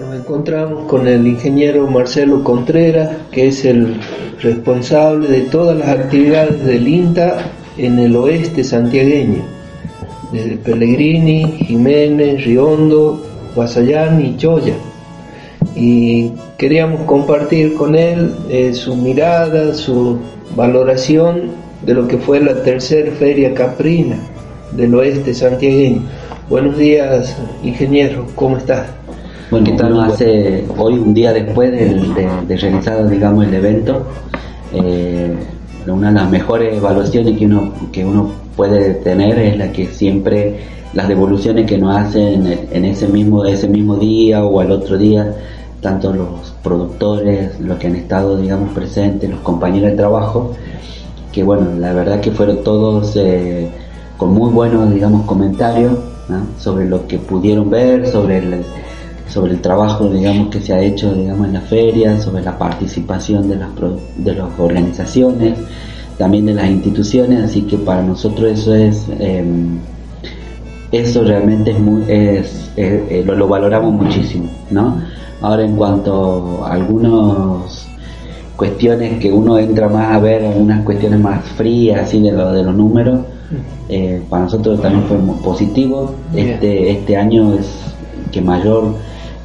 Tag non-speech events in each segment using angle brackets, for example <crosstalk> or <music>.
Nos encontramos con el ingeniero Marcelo Contreras, que es el responsable de todas las actividades del INTA en el oeste santiagueño, desde Pellegrini, Jiménez, Riondo, Guasayán y Choya. Y queríamos compartir con él eh, su mirada, su valoración de lo que fue la tercera feria caprina del oeste santiagueño. Buenos días, ingeniero, ¿cómo estás? Bueno, ¿qué tal? Hace hoy, un día después de, de, realizar, digamos, el evento, eh, una de las mejores evaluaciones que uno, que uno puede tener es la que siempre las devoluciones que nos hacen en ese mismo, ese mismo día o al otro día, tanto los productores, los que han estado, digamos, presentes, los compañeros de trabajo, que bueno, la verdad que fueron todos eh, con muy buenos, digamos, comentarios sobre lo que pudieron ver, sobre el, sobre el trabajo, digamos, que se ha hecho, digamos, en la feria, sobre la participación de las, de las organizaciones, también de las instituciones, así que para nosotros eso es, em, eso realmente es muy, es, eh, lo, lo, valoramos muchísimo, ¿no? Ahora en cuanto a algunas cuestiones que uno entra más a ver, algunas cuestiones más frías, así de, lo, de los números, eh, para nosotros también fue positivo. Este, este año es que mayor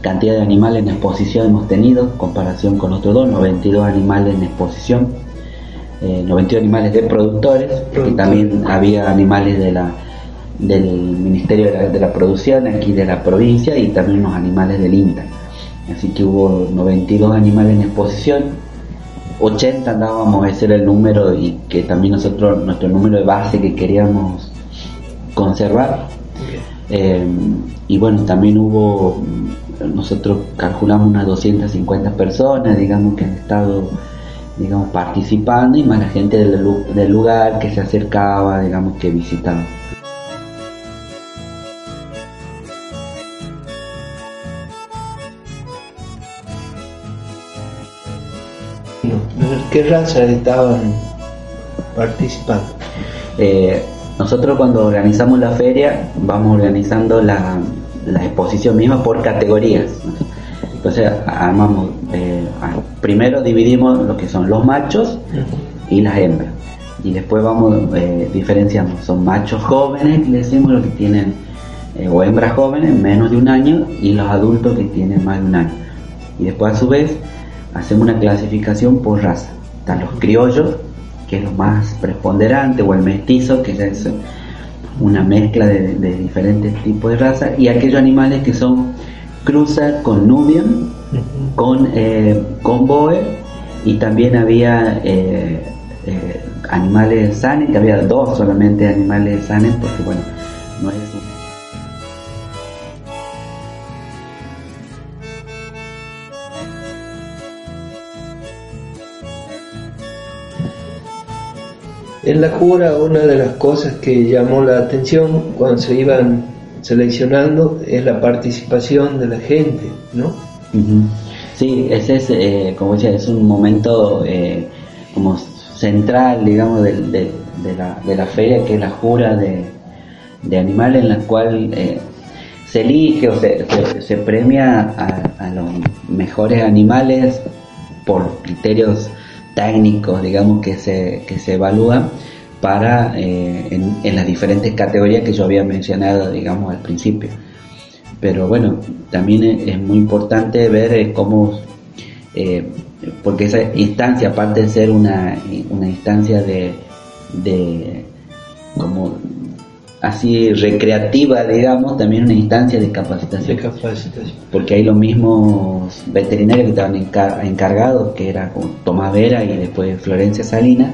cantidad de animales en exposición hemos tenido, en comparación con otros dos, 92 animales en exposición, eh, 92 animales de productores, y también había animales de la, del Ministerio de la, Producción aquí de la provincia y también unos animales del INTA. Así que hubo 92 animales en exposición, 80 andábamos, ese era el número y que también nosotros, nuestro número de base que queríamos conservar. Eh, y bueno, también hubo, nosotros calculamos unas 250 personas, digamos, que han estado, digamos, participando y más la gente del, del lugar que se acercaba, digamos, que visitaba. ¿Qué razas estaban participando? Eh, nosotros cuando organizamos la feria vamos organizando la, exposición misma por categorías. Entonces armamos, eh, primero dividimos lo que son los machos y las hembras. Y después vamos eh, diferenciando. Son machos jóvenes, le decimos lo que tienen, o hembras jóvenes, menos de un año, y los adultos que tienen más de un año. Y después a su vez hacemos una clasificación por raza. Están los criollos, que es lo más preponderante, o el mestizo, que ya es una mezcla de, diferentes tipos de razas, y aquellos animales que son cruza con Nubian, con, eh, con Boer, y también había eh, eh, animales sanes, que había dos solamente animales sanes, porque bueno, no es En la jura una de las cosas que llamó la atención cuando se iban seleccionando es la participación de la gente, ¿no? Sí, ese es, eh, como decía, es un momento eh, como central, digamos, de, de, la, de, la, feria, que es la jura de, animales en la cual eh, se elige o se, se, premia a, a, los mejores animales por criterios técnicos, digamos, que se, que se evalúan para eh, en, las diferentes categorías que yo había mencionado, digamos, al principio. Pero bueno, también es, muy importante ver eh, cómo, eh, porque esa instancia, aparte de ser una, una instancia de, de como así recreativa, digamos, también una instancia de capacitación. Porque hay los mismos veterinarios que estaban encargados, que era Tomás Vera y después Florencia Salina,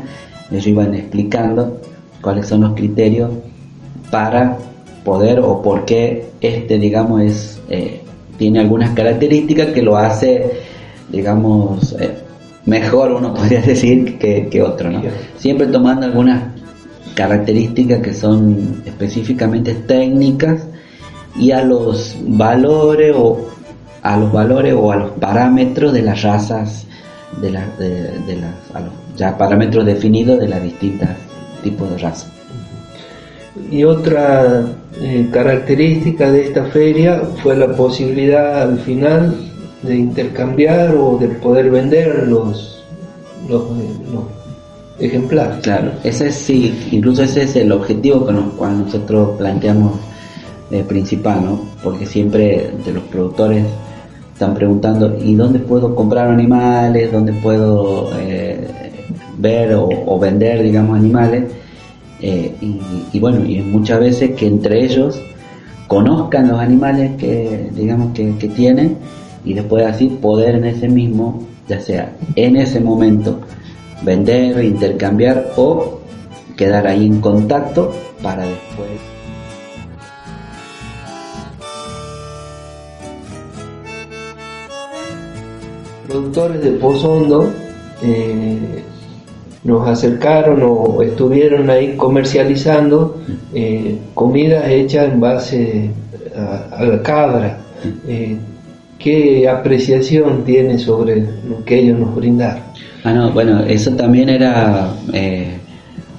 ellos iban explicando cuáles son los criterios para poder o por qué este, digamos, es, eh, tiene algunas características que lo hace, digamos, eh, mejor, uno <laughs> podría decir, que, que otro, ¿no? Siempre tomando algunas características que son específicamente técnicas y a los valores o a los valores o a los parámetros de las razas de, las de, las ya parámetros definidos de las distintas tipos de razas. Y otra eh, característica de esta feria fue la posibilidad al final de intercambiar o de poder vender los, los, ejemplares. Claro, ese sí, incluso ese es el objetivo con el cual nosotros planteamos principal, ¿no? Porque siempre de los productores están preguntando, ¿y dónde puedo comprar animales? ¿Dónde puedo eh, ver o, vender, digamos, animales? Eh, y, bueno, y muchas veces que entre ellos conozcan los animales que, digamos, que, que tienen y después así poder en ese mismo, ya sea en ese momento, vender, intercambiar o quedar ahí en contacto para después productores de Pozondo eh, nos acercaron o estuvieron ahí comercializando eh, comida hecha en base a, la cabra. Eh, ¿Qué apreciación tiene sobre lo que ellos nos brindaron? Ah, no, bueno, eso también era eh,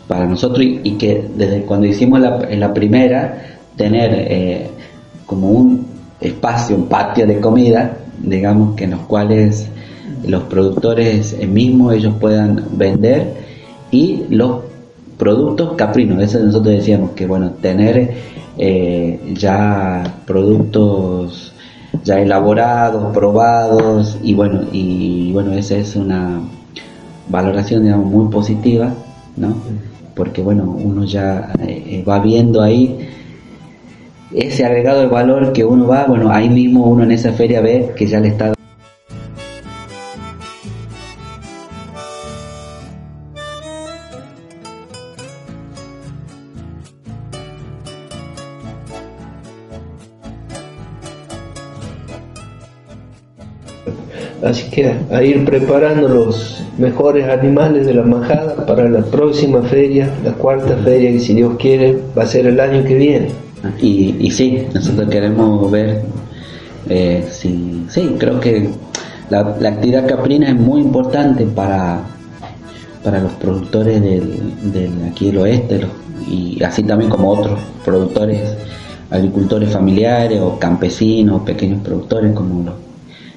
para nosotros y, que desde cuando hicimos la, primera, tener como un espacio, un patio de comida, digamos, que en los cuales los productores mismos ellos puedan vender y los productos caprinos, eso nosotros decíamos que bueno, tener eh, ya productos ya elaborados, probados y bueno, y bueno, esa es una valoración digamos muy positiva, ¿no? Porque bueno, uno ya eh, va viendo ahí ese agregado de valor que uno va, bueno, ahí mismo uno en esa feria ve que ya le está Así que a ir preparando los mejores animales de la majada para la próxima feria, la cuarta feria que si Dios quiere va a ser el año que viene. Y, y sí, nosotros queremos ver, eh, sí, creo que la, actividad caprina es muy importante para, para los productores del, aquí del oeste y así también como otros productores, agricultores familiares o campesinos, pequeños productores como los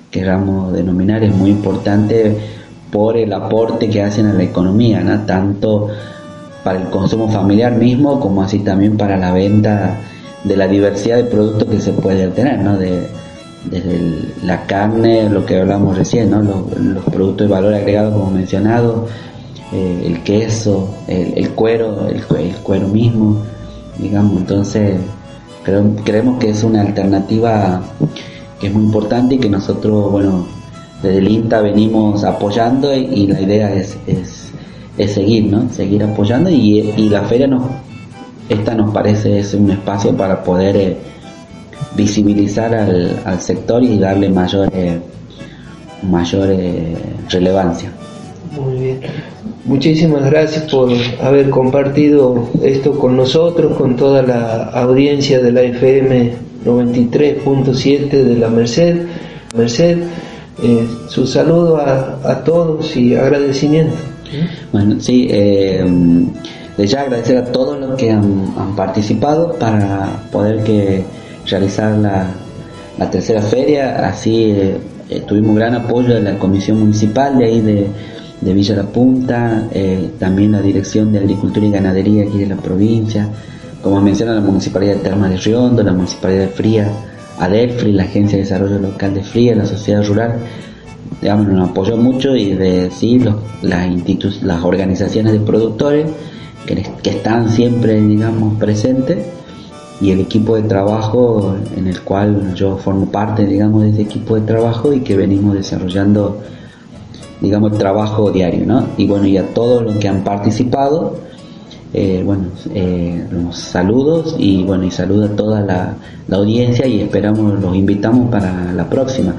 queramos denominar, es muy importante por el aporte que hacen a la economía, tanto para el consumo familiar mismo como así también para la venta de la diversidad de productos que se puede obtener, ¿no? de, desde la carne, lo que hablamos recién, ¿no? los, productos de valor agregado como mencionado, eh, el queso, el, cuero, el, cuero mismo, digamos, entonces creemos que es una alternativa que es muy importante y que nosotros, bueno, desde el INTA venimos apoyando y, la idea es, es, seguir, ¿no? Seguir apoyando y, la feria nos, esta nos parece es un espacio para poder eh, visibilizar al, sector y darle mayor, eh, eh, relevancia. Muy bien. Muchísimas gracias por haber compartido esto con nosotros, con toda la audiencia de la FM 93.7 de la Merced. Merced, eh, su saludo a, todos y agradecimiento. Bueno, sí, eh, ya agradecer a todos los que han, participado para poder que realizar la, la tercera feria. Así eh, tuvimos gran apoyo de la Comisión Municipal de ahí de, de Villa La Punta, eh, también la Dirección de Agricultura y Ganadería aquí de la provincia como menciona la Municipalidad de Termas de Riondo, la Municipalidad de Fría, ADEFRI, la Agencia de Desarrollo Local de Fría, la Sociedad Rural, digamos, nos apoyó mucho y de sí, las, las organizaciones de productores que, que están siempre, digamos, presentes y el equipo de trabajo en el cual yo formo parte, digamos, de ese equipo de trabajo y que venimos desarrollando, digamos, el trabajo diario, ¿no? Y bueno, y a todos los que han participado, eh, bueno, eh, los saludos y bueno, y saluda a toda la, la audiencia y esperamos, los invitamos para la próxima.